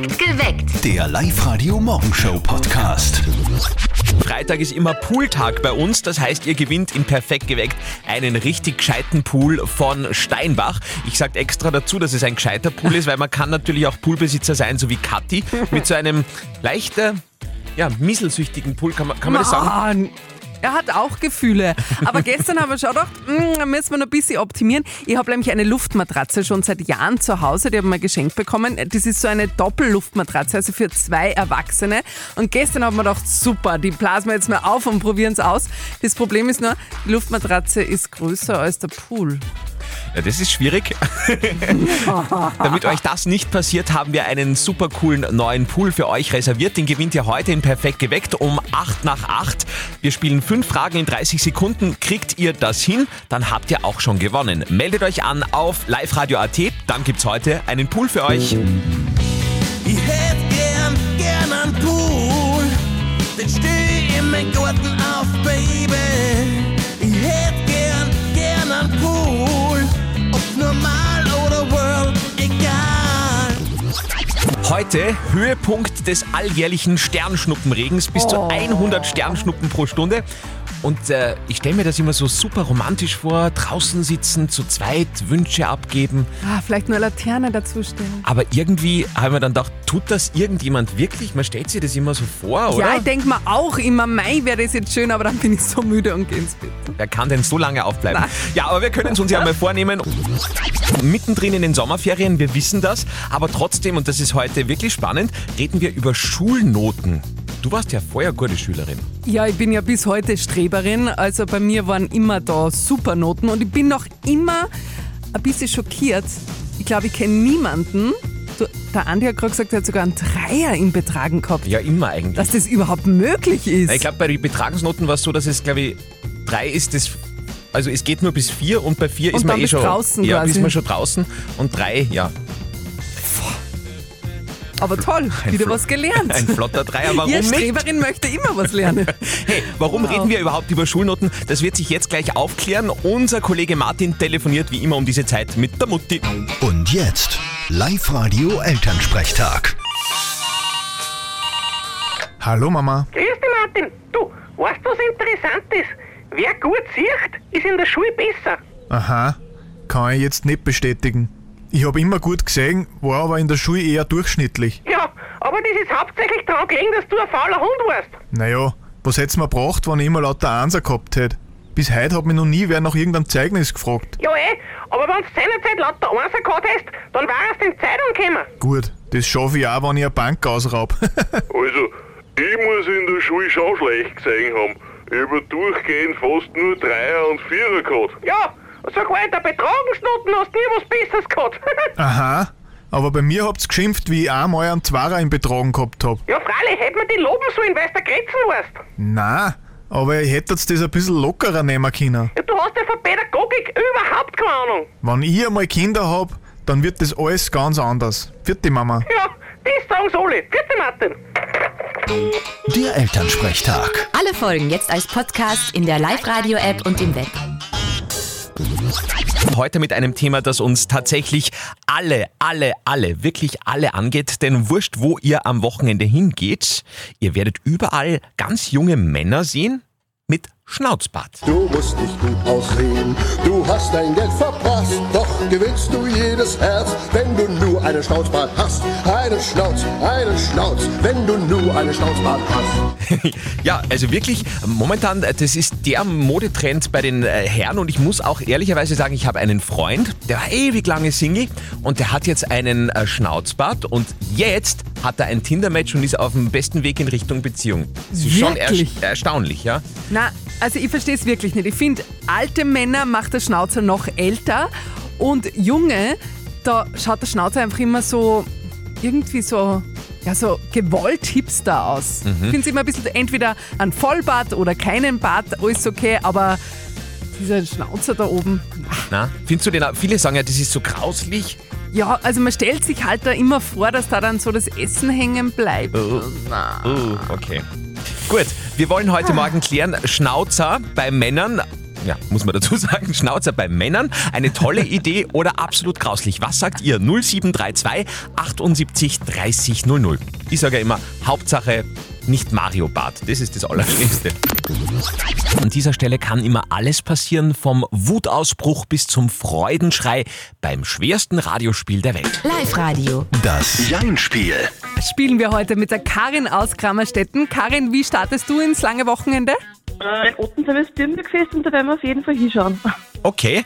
Perfekt geweckt. Der Live-Radio-Morgenshow-Podcast. Freitag ist immer Pooltag bei uns, das heißt, ihr gewinnt in Perfekt geweckt einen richtig gescheiten Pool von Steinbach. Ich sage extra dazu, dass es ein gescheiter Pool ist, weil man kann natürlich auch Poolbesitzer sein, so wie Kathi, mit so einem leichter, ja, mieselsüchtigen Pool, kann man, kann man das sagen? Er hat auch Gefühle. Aber gestern haben wir schon gedacht, mm, müssen wir noch ein bisschen optimieren. Ich habe nämlich eine Luftmatratze schon seit Jahren zu Hause, die haben wir geschenkt bekommen. Das ist so eine Doppelluftmatratze, also für zwei Erwachsene. Und gestern haben wir gedacht, super, die blasen wir jetzt mal auf und probieren es aus. Das Problem ist nur, die Luftmatratze ist größer als der Pool. Ja, das ist schwierig. Damit euch das nicht passiert, haben wir einen super coolen neuen Pool für euch reserviert. Den gewinnt ihr heute in Perfekt geweckt um 8 nach 8. Wir spielen fünf Fragen in 30 Sekunden. Kriegt ihr das hin, dann habt ihr auch schon gewonnen. Meldet euch an auf liveradio.at, dann gibt's heute einen Pool für euch. Ich hätt gern, gern einen Pool, den steh in mein Garten auf, Baby. Heute Höhepunkt des alljährlichen Sternschnuppenregens, bis zu 100 Sternschnuppen pro Stunde. Und äh, ich stelle mir das immer so super romantisch vor, draußen sitzen, zu zweit Wünsche abgeben. Ah, vielleicht nur eine Laterne dazu stellen. Aber irgendwie haben wir dann gedacht, tut das irgendjemand wirklich? Man stellt sich das immer so vor, oder? Ja, ich denke mir auch immer, Mai wäre das jetzt schön, aber dann bin ich so müde und geh ins Bett. Wer kann denn so lange aufbleiben? Nein. Ja, aber wir können es uns ja mal vornehmen. Mittendrin in den Sommerferien, wir wissen das, aber trotzdem, und das ist heute wirklich spannend, reden wir über Schulnoten. Du warst ja vorher gute Schülerin. Ja, ich bin ja bis heute Streberin, also bei mir waren immer da Supernoten und ich bin noch immer ein bisschen schockiert. Ich glaube, ich kenne niemanden. Der Andi hat gerade gesagt, er hat sogar einen Dreier im Betragen gehabt. Ja, immer eigentlich. Dass das überhaupt möglich ist. Ich glaube, bei den Betragensnoten war es so, dass es, glaube ich, drei ist das. Also es geht nur bis vier und bei vier Und ist man eh schon. draußen ja, quasi. ist man schon draußen und drei, ja. Aber toll, wieder Flo- was gelernt. Ein flotter Dreier, warum Ihr nicht? Streberin möchte immer was lernen. Hey, warum Wow. reden wir überhaupt über Schulnoten? Das wird sich jetzt gleich aufklären. Unser Kollege Martin telefoniert wie immer um diese Zeit mit der Mutti. Und jetzt Live-Radio Elternsprechtag. Hallo Mama. Grüß dich, Martin. Du, weißt du, was interessant ist? Wer gut sieht, ist in der Schule besser. Aha, kann ich jetzt nicht bestätigen. Ich habe immer gut gesehen, war aber in der Schule eher durchschnittlich. Ja, aber das ist hauptsächlich daran gelegen, dass du ein fauler Hund warst. Naja, was hätt's mir gebracht, wenn ich immer lauter Einser gehabt hätte? Bis heute hat mich noch nie wer nach irgendeinem Zeugnis gefragt. Ja eh, aber wenn du seinerzeit lauter Einser gehabt hast, dann wärst du in die Zeitung gekommen. Gut, das schaffe ich auch, wenn ich eine Bank ausraub. Also, ich muss in der Schule schon schlecht gesehen haben. Ich habe durchgehend fast nur Dreier und Vierer gehabt. Ja, sogar in der Betragensnoten hast du nie was Besseres gehabt. Aha, aber bei mir habt's geschimpft, wie ich einmal einen Zwarer im Betragen gehabt hab. ja, freilich, hätte man die loben sollen, weil du der Grätzen warst. Na, aber ich hätte das ein bisschen lockerer nehmen können. Ja, du hast ja von Pädagogik überhaupt keine Ahnung. Wenn ich einmal Kinder hab, dann wird das alles ganz anders. Vierte Mama. Ja, das sagen's alle. Bitte, Martin. Der Elternsprechtag. Alle Folgen jetzt als Podcast in der Live-Radio-App und im Web. Heute mit einem Thema, das uns tatsächlich alle, alle, alle, wirklich alle angeht. Denn wurscht, wo ihr am Wochenende hingeht, ihr werdet überall ganz junge Männer sehen mit Schnauzbart. Du musst nicht gut aussehen, du hast dein Geld verprasst, doch gewinnst du jedes Herz, wenn du nur einen Schnauzbart hast. Einen Schnauz, einen Schnauz, wenn du nur einen Schnauzbart hast. Ja, also wirklich, momentan, äh, das ist der Modetrend bei den äh, Herren und ich muss auch ehrlicherweise sagen, ich habe einen Freund, der war ewig lange Single und der hat jetzt einen äh, Schnauzbart und jetzt hat er ein Tinder-Match und ist auf dem besten Weg in Richtung Beziehung. Das ist schon Wirklich? erst- erstaunlich, ja? Na, also ich verstehe es wirklich nicht. Ich finde, alte Männer macht der Schnauzer noch älter und junge, da schaut der Schnauzer einfach immer so irgendwie so, ja, so gewollt hipster aus. Ich finde es immer ein bisschen entweder ein Vollbart oder keinen Bart, alles okay, aber dieser Schnauzer da oben, Na, findest du den, auch- viele sagen ja, das ist so grauslich. ja, also man stellt sich halt da immer vor, dass da dann so das Essen hängen bleibt. Na. Oh, okay. Gut, wir wollen heute Morgen klären, Schnauzer bei Männern, ja, muss man dazu sagen, Schnauzer bei Männern, eine tolle Idee oder absolut grauslich? Was sagt ihr? 0732 78 30 00. Ich sage ja immer, Hauptsache nicht Mario Bart. Das ist das Allerschlimmste. An dieser Stelle kann immer alles passieren, vom Wutausbruch bis zum Freudenschrei beim schwersten Radiospiel der Welt. Live-Radio. Das Jein-Spiel. Spielen wir heute mit der Karin aus Kramerstetten. Karin, wie startest du ins lange Wochenende? Äh, Ottensheim ist Birnbergfest und da werden wir auf jeden Fall hinschauen. Okay.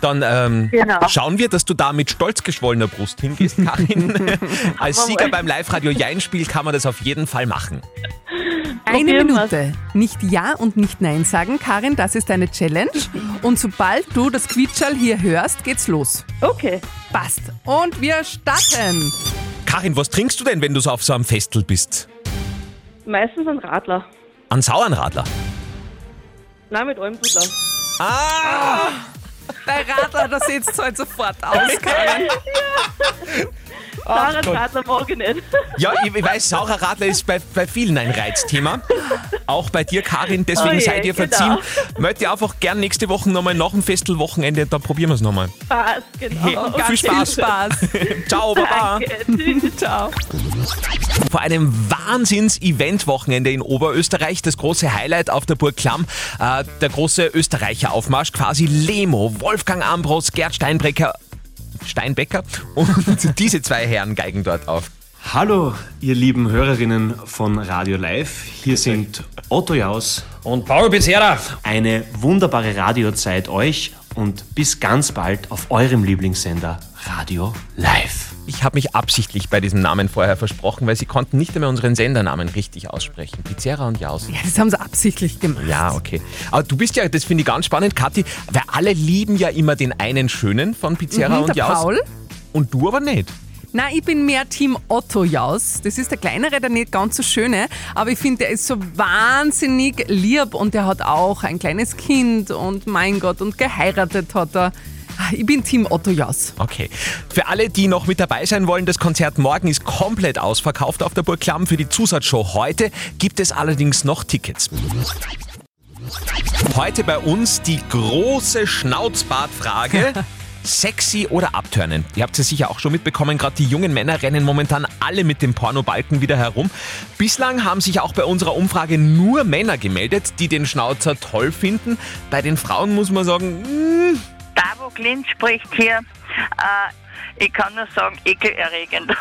Dann ähm, Genau. schauen wir, dass du da mit stolz geschwollener Brust hingehst, Karin. Als Sieger beim Live-Radio Jein-Spiel kann man das auf jeden Fall machen. Eine. Minute. Nicht Ja und nicht Nein sagen. Karin, das ist deine Challenge. Und sobald du das Quietschall hier hörst, geht's los. Okay. Passt. Und wir starten. Karin, was trinkst du denn, wenn du so auf so einem Festel bist? Meistens ein Radler. An Sauernradler. Nein, mit Almbudler. Ah! Der Radler, das sieht halt sofort aus, Karin. Sarah Radler mag ich nicht. Ja, ich, ich weiß, saurer Radler ist bei, bei vielen ein Reizthema. Auch bei dir, Karin, deswegen Oh seid ihr verziehen. genau. Möchte ich einfach gern nächste Woche nochmal nach dem Festelwochenende, da probieren wir es nochmal. Spaß, genau. Hey, Ganz viel Spaß. Spaß. Ciao, Baba. Danke. Tschüss. Ciao. Vor einem Wahnsinns-Event-Wochenende in Oberösterreich, das große Highlight auf der Burg Klamm, äh, der große Österreicher-Aufmarsch, quasi Lemo, Wolfgang Ambros, Gerd Steinbrecker, Steinbecker und diese zwei Herren geigen dort auf. Hallo, ihr lieben Hörerinnen von Radio Live. Hier sind Otto Jaus Und Paul Becerra. Eine wunderbare Radiozeit euch und bis ganz bald auf eurem Lieblingssender Radio Live. Ich habe mich absichtlich bei diesem Namen vorher versprochen, weil sie konnten nicht einmal unseren Sendernamen richtig aussprechen. Pizerra und Jaus. Ja, das haben sie absichtlich gemacht. Ja, okay. Aber du bist ja, das finde ich ganz spannend, Kathi, weil alle lieben ja immer den einen Schönen von Pizerra Mhm, und der Jaus. Paul. Und du aber nicht. Nein, ich bin mehr Team Otto Jaus. Das ist der kleinere, der nicht ganz so schöne. Aber ich finde, der ist so wahnsinnig lieb und der hat auch ein kleines Kind und mein Gott, und geheiratet hat er. Ich bin Team Otto Jaus. Okay. Für alle, die noch mit dabei sein wollen, das Konzert morgen ist komplett ausverkauft auf der Burg Klamm. Für die Zusatzshow heute gibt es allerdings noch Tickets. Heute bei uns die große Schnauzbartfrage. Sexy oder abturnen? Ihr habt es sicher auch schon mitbekommen, gerade die jungen Männer rennen momentan alle mit dem Pornobalken wieder herum. Bislang haben sich auch bei unserer Umfrage nur Männer gemeldet, die den Schnauzer toll finden. Bei den Frauen muss man sagen, mm, Davo Klint spricht hier. Äh, ich kann nur sagen, ekelerregend.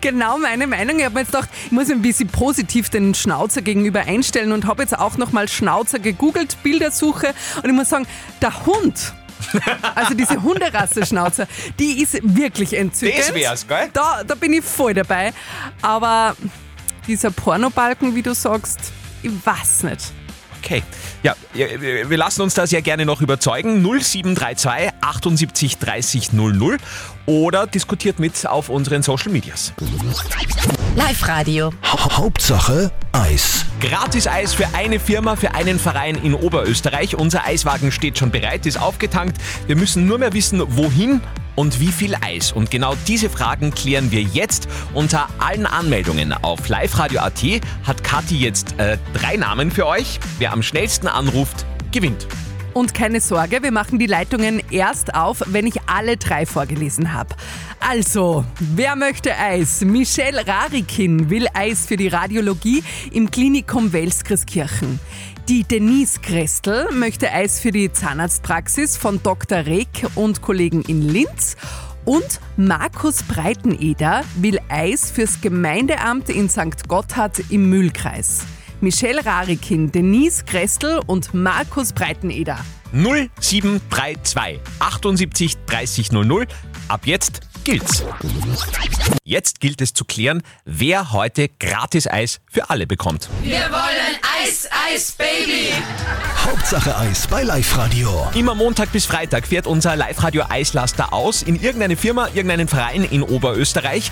Genau meine Meinung. Ich habe mir jetzt gedacht, ich muss ein bisschen positiv den Schnauzer gegenüber einstellen und habe jetzt auch nochmal Schnauzer gegoogelt, Bildersuche und ich muss sagen, der Hund, also diese Hunderasse Schnauzer, die ist wirklich entzückend. Das wär's, gell? Da, da bin ich voll dabei. Aber dieser Pornobalken, wie du sagst, ich weiß nicht. Okay. Ja, wir lassen uns da sehr gerne noch überzeugen. 0732 78 30 00 oder diskutiert mit auf unseren Social Medias. Live-Radio. Ha Hauptsache Eis. Gratis Eis für eine Firma, für einen Verein in Oberösterreich. Unser Eiswagen steht schon bereit, ist aufgetankt. Wir müssen nur mehr wissen, wohin und wie viel Eis. Und genau diese Fragen klären wir jetzt. Unter allen Anmeldungen auf liveradio.at hat Kathi jetzt äh, drei Namen für euch. Wer am schnellsten anruft, gewinnt. Und keine Sorge, wir machen die Leitungen erst auf, wenn ich alle drei vorgelesen habe. Also, wer möchte Eis? Michelle Rarikin will Eis für die Radiologie im Klinikum Welskirchen. Die Denise Krestel möchte Eis für die Zahnarztpraxis von Dr. Reck und Kollegen in Linz. Und Markus Breiteneder will Eis fürs Gemeindeamt in St. Gotthard im Mühlkreis. Michelle Rarikin, Denise Krestel und Markus Breiteneder. 0732 78 30 00. Ab jetzt gilt's. Jetzt gilt es zu klären, wer heute gratis Eis für alle bekommt. Wir wollen Eis, Eis, Baby. Hauptsache Eis bei Live Radio. Immer Montag bis Freitag fährt unser Live-Radio Eislaster aus in irgendeine Firma, irgendeinen Verein in Oberösterreich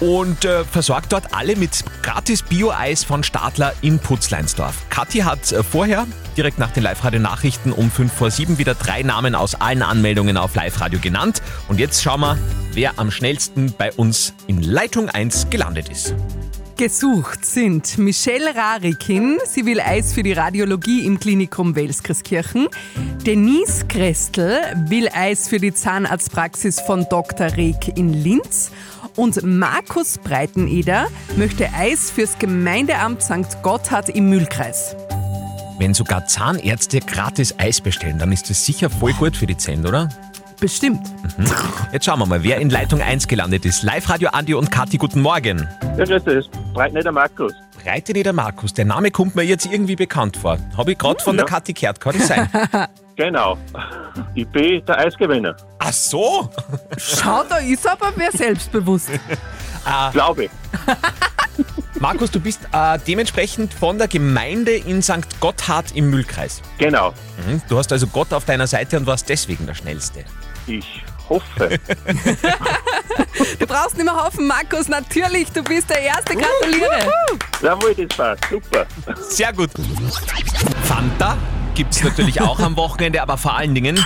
und äh, versorgt dort alle mit gratis Bio-Eis von Stadler in Putzleinsdorf. Kathi hat äh, vorher, direkt nach den Live-Radio-Nachrichten um 5 vor 7, wieder drei Namen aus allen Anmeldungen auf Live-Radio genannt. Und jetzt schauen wir, wer am schnellsten bei uns in Leitung 1 gelandet ist. Gesucht sind Michelle Rarikin, sie will Eis für die Radiologie im Klinikum Welskirchen. Denise Krestel will Eis für die Zahnarztpraxis von Dr. Reg in Linz. Und Markus Breiteneder möchte Eis fürs Gemeindeamt St. Gotthard im Mühlkreis. Wenn sogar Zahnärzte gratis Eis bestellen, dann ist das sicher voll gut für die Zähne, oder? Bestimmt. Mhm. Jetzt schauen wir mal, wer in Leitung 1 gelandet ist. Live-Radio Andi und Kathi, guten Morgen. Ja, grüß dich. Breitneder Markus. Breiteneder Markus, der Name kommt mir jetzt irgendwie bekannt vor. Habe ich gerade von der Ja. Kathi gehört, kann das sein? Genau. Ich bin der Eisgewinner. Ach so? Schau, da ist aber wer selbstbewusst. Glaube ich. Markus, du bist äh, dementsprechend von der Gemeinde in St. Gotthard im Mühlkreis. Genau. Mhm. Du hast also Gott auf deiner Seite und warst deswegen der Schnellste. Ich hoffe. Du brauchst nicht mehr hoffen, Markus. Natürlich, du bist der Erste. Gratuliere. Jawohl, das passt. Super. Sehr gut. Fanta gibt es natürlich auch am Wochenende, aber vor allen Dingen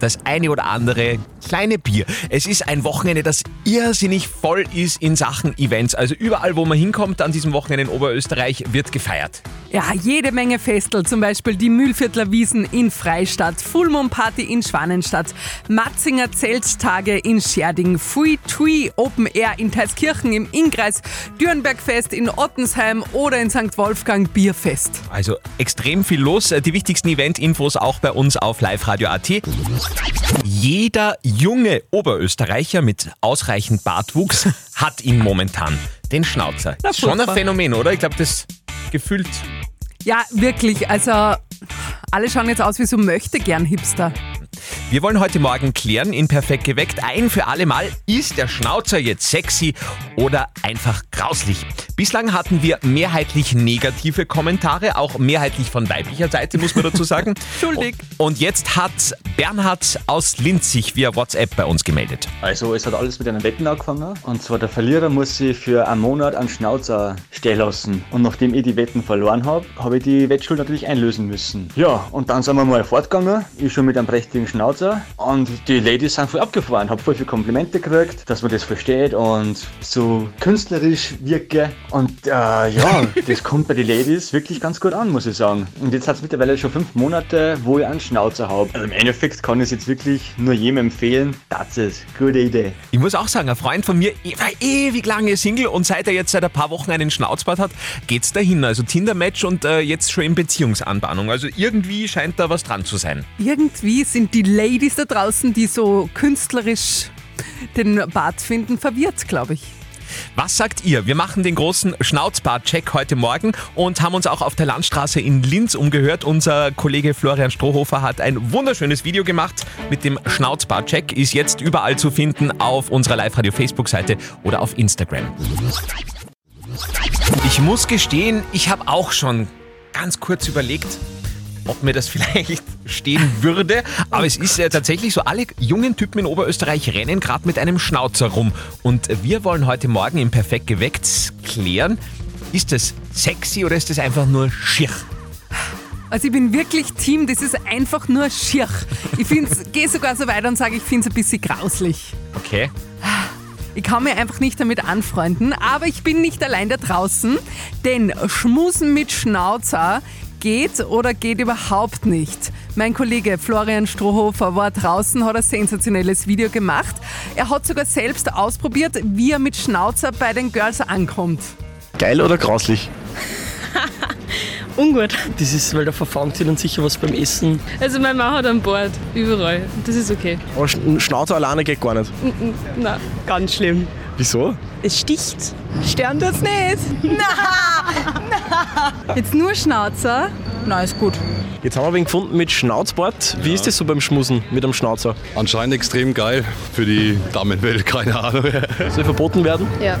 das eine oder andere kleine Bier. Es ist ein Wochenende, das irrsinnig voll ist in Sachen Events. Also überall, wo man hinkommt an diesem Wochenende in Oberösterreich, wird gefeiert. Ja, jede Menge Festel, zum Beispiel die Mühlviertler Wiesen in Freistadt, Full Moon Party in Schwanenstadt, Matzinger Zelttage in Scherding, Fui Tui Open Air in Teiskirchen im Innkreis, Dürnbergfest in Ottensheim oder in St. Wolfgang Bierfest. Also extrem viel los. Die wichtigsten Event-Infos auch bei uns auf liveradio.at. Jeder junge Oberösterreicher mit ausreichend Bartwuchs hat ihn momentan. Den Schnauzer. Na, Ist schon ein. Phänomen, oder? Ich glaube, das gefühlt. Ja, wirklich, also alle schauen jetzt aus wie so möchte gern Hipster. Wir wollen heute Morgen klären, in Perfekt geweckt, ein für alle Mal, ist der Schnauzer jetzt sexy oder einfach grauslich? Bislang hatten wir mehrheitlich negative Kommentare, auch mehrheitlich von weiblicher Seite, muss man dazu sagen. Schuldig. Und jetzt hat Bernhard aus Linz sich via WhatsApp bei uns gemeldet. Also es hat alles mit einer Wetten angefangen. Und zwar der Verlierer muss sich für einen Monat einen Schnauzer stehen lassen. Und nachdem ich die Wetten verloren habe, habe ich die Wettschuld natürlich einlösen müssen. Ja, und dann sind wir mal fortgegangen. Ich schon mit einem prächtigen Schnauzer. Und die Ladies sind voll abgefahren. Habe voll viele Komplimente gekriegt, dass man das versteht und so künstlerisch wirke. Und äh, ja, das kommt bei den Ladies wirklich ganz gut an, muss ich sagen. Und jetzt hat es mittlerweile schon fünf Monate, wo ich einen Schnauzer habe. Also im Endeffekt kann ich es jetzt wirklich nur jedem empfehlen. Das ist gute Idee. Ich muss auch sagen, ein Freund von mir eh- war ewig lange Single und seit er jetzt seit ein paar Wochen einen Schnauzbart hat, geht's dahin. Also Tinder-Match und äh, jetzt schon in Beziehungsanbahnung. Also irgendwie scheint da was dran zu sein. Irgendwie sind die Ladies da draußen, die so künstlerisch den Bart finden, verwirrt, glaube ich. Was sagt ihr? Wir machen den großen Schnauzbart-Check heute Morgen und haben uns auch auf der Landstraße in Linz umgehört. Unser Kollege Florian Strohhofer hat ein wunderschönes Video gemacht mit dem Schnauzbart-Check. Ist jetzt überall zu finden auf unserer Live-Radio-Facebook-Seite oder auf Instagram. Ich muss gestehen, ich habe auch schon ganz kurz überlegt, ob mir das vielleicht stehen würde. Aber es ist ja tatsächlich so, alle jungen Typen in Oberösterreich rennen gerade mit einem Schnauzer rum. Und wir wollen heute Morgen im Perfekt geweckt klären, ist das sexy oder ist das einfach nur schier? Also ich bin wirklich Team, das ist einfach nur schier. Ich gehe sogar so weit und sage, ich finde es ein bisschen grauslich. Okay. Ich kann mir einfach nicht damit anfreunden, aber ich bin nicht allein da draußen, denn Schmusen mit Schnauzer geht oder geht überhaupt nicht. Mein Kollege Florian Strohhofer war draußen, hat ein sensationelles Video gemacht. Er hat sogar selbst ausprobiert, wie er mit Schnauzer bei den Girls ankommt. Geil oder grauslich? Ungut. Das ist, weil da verfangt sich dann sicher was beim Essen. Also mein Mann hat an Bord, überall. Das ist okay. Aber Sch- Schnauzer alleine geht gar nicht. Na, ganz schlimm. Wieso? Es sticht. Stern tut's nicht. Na, na. Jetzt nur Schnauzer. Na, ist gut. Jetzt haben wir wen gefunden mit Schnauzbart. Wie ist das so beim Schmusen mit einem Schnauzer? Anscheinend extrem geil für die Damenwelt, keine Ahnung. Soll verboten werden? Ja.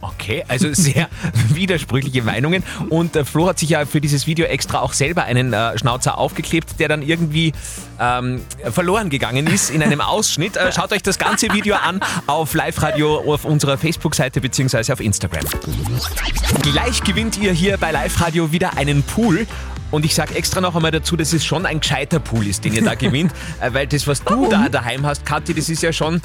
Okay, also sehr widersprüchliche Meinungen. Und äh, Flo hat sich ja für dieses Video extra auch selber einen äh, Schnauzer aufgeklebt, der dann irgendwie ähm, verloren gegangen ist in einem Ausschnitt. Äh, schaut euch das ganze Video an auf Live-Radio auf unserer Facebook-Seite bzw. auf Instagram. Gleich gewinnt ihr hier bei Live-Radio wieder einen Pool. Und ich sage extra noch einmal dazu, dass es schon ein gescheiter Pool ist, den ihr da gewinnt. Äh, weil das, was du da daheim hast, Kathi, das ist ja schon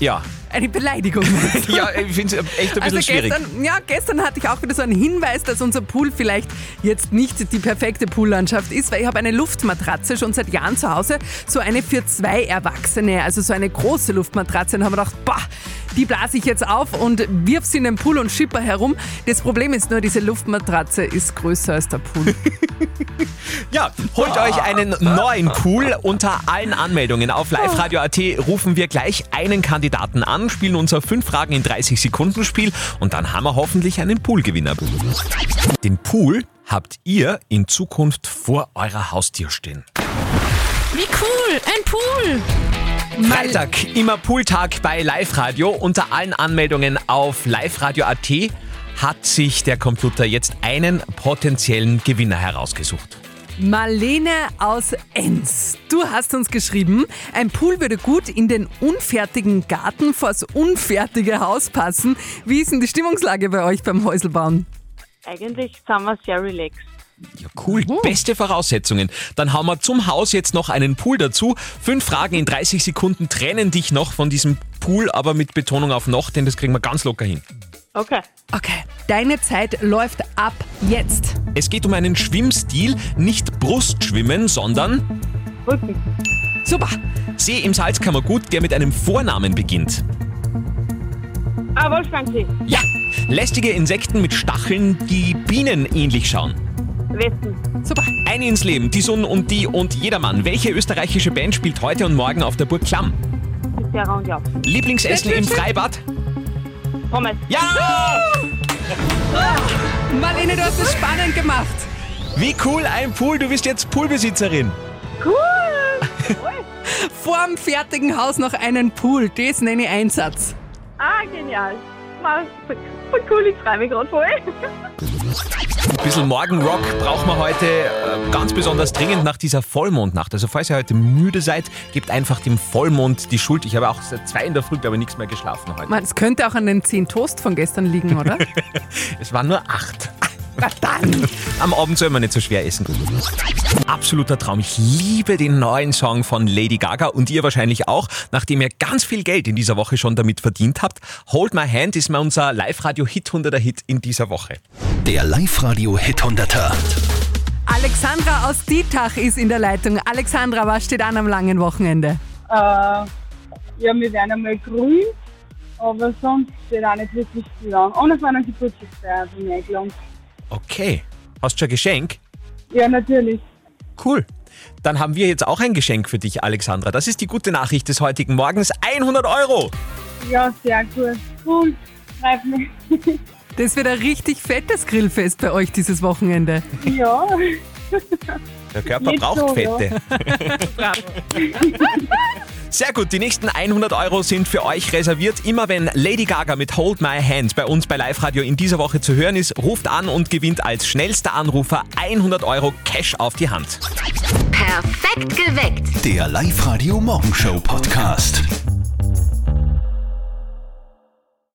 Ja. Eine Beleidigung. Ja, ich finde es echt ein bisschen Also schwierig. gestern, ja, gestern hatte ich auch wieder so einen Hinweis, dass unser Pool vielleicht jetzt nicht die perfekte Poollandschaft ist, weil ich habe eine Luftmatratze schon seit Jahren zu Hause, so eine für zwei Erwachsene, also so eine große Luftmatratze und haben wir gedacht, boah, die blase ich jetzt auf und wirf sie in den Pool und schipper herum. Das Problem ist nur, diese Luftmatratze ist größer als der Pool. Ja, holt euch einen neuen Pool. Unter allen Anmeldungen auf liveradio.at rufen wir gleich einen Kandidaten an, spielen unser 5 Fragen in 30 Sekunden Spiel und dann haben wir hoffentlich einen Poolgewinner. Den Pool habt ihr in Zukunft vor eurer Haustür stehen. Wie cool, ein Pool. Freitag, immer Pooltag bei Live Radio. Unter allen Anmeldungen auf liveradio.at hat sich der Computer jetzt einen potenziellen Gewinner herausgesucht. Marlene aus Enns. Du hast uns geschrieben, ein Pool würde gut in den unfertigen Garten vors unfertige Haus passen. Wie ist denn die Stimmungslage bei euch beim Häuselbauen? Eigentlich sind wir sehr relaxed. Ja, cool. Beste Voraussetzungen. Dann haben wir zum Haus jetzt noch einen Pool dazu. Fünf Fragen in 30 Sekunden trennen dich noch von diesem Pool, aber mit Betonung auf noch, denn das kriegen wir ganz locker hin. Okay. Okay, deine Zeit läuft ab jetzt. Es geht um einen Schwimmstil, nicht Brustschwimmen, sondern Rücken. Super. See im Salzkammergut, der mit einem Vornamen beginnt. Ah, Wolfgangsee. Ja. Lästige Insekten mit Stacheln, die Bienen ähnlich schauen. Westen. Super. Ein ins Leben, die Sonne und die und jedermann. Welche österreichische Band spielt heute und morgen auf der Burg Klamm? Sarah und Jauf. Lieblingsessen im Freibad? Pommes. Ja! Marlene, du hast es spannend gemacht. Wie cool ein Pool, du bist jetzt Poolbesitzerin. Cool. Vorm fertigen Haus noch einen Pool, das nenne ich Einsatz. ah, genial. Mal, voll cool, ich freue mich gerade voll. Ein bisschen Morgenrock brauchen wir heute äh, ganz besonders dringend nach dieser Vollmondnacht. Also falls ihr heute müde seid, gebt einfach dem Vollmond die Schuld. Ich habe auch seit zwei in der Früh, glaube ich, nichts mehr geschlafen heute. Man, es könnte auch an den 10 Toast von gestern liegen, oder? Es waren nur acht. Na dann. Am Abend soll man nicht so schwer essen. Absoluter Traum. Ich liebe den neuen Song von Lady Gaga und ihr wahrscheinlich auch, nachdem ihr ganz viel Geld in dieser Woche schon damit verdient habt. Hold My Hand ist mal unser Live-Radio-Hit 100er Hit in dieser Woche. Der Live-Radio Hit 100er. Alexandra aus Dietach ist in der Leitung. Alexandra, was steht an am langen Wochenende? Äh, ja, wir werden einmal grün, aber sonst steht auch nicht wirklich viel an. Und es war eine Geburtstagsfeier von mir eingeladen. Okay. Hast du schon ein Geschenk? Ja, natürlich. Cool. Dann haben wir jetzt auch ein Geschenk für dich, Alexandra. Das ist die gute Nachricht des heutigen Morgens. 100 Euro. Ja, sehr cool. Cool. Freut mich. Das wird ein richtig fettes Grillfest bei euch dieses Wochenende. ja. Der Körper Nicht braucht so, Fette. ja. Sehr gut, die nächsten 100 Euro sind für euch reserviert. Immer wenn Lady Gaga mit Hold My Hand bei uns bei Live Radio in dieser Woche zu hören ist, ruft an und gewinnt als schnellster Anrufer 100 Euro Cash auf die Hand. Perfekt geweckt. Der Live-Radio Morgenshow Podcast.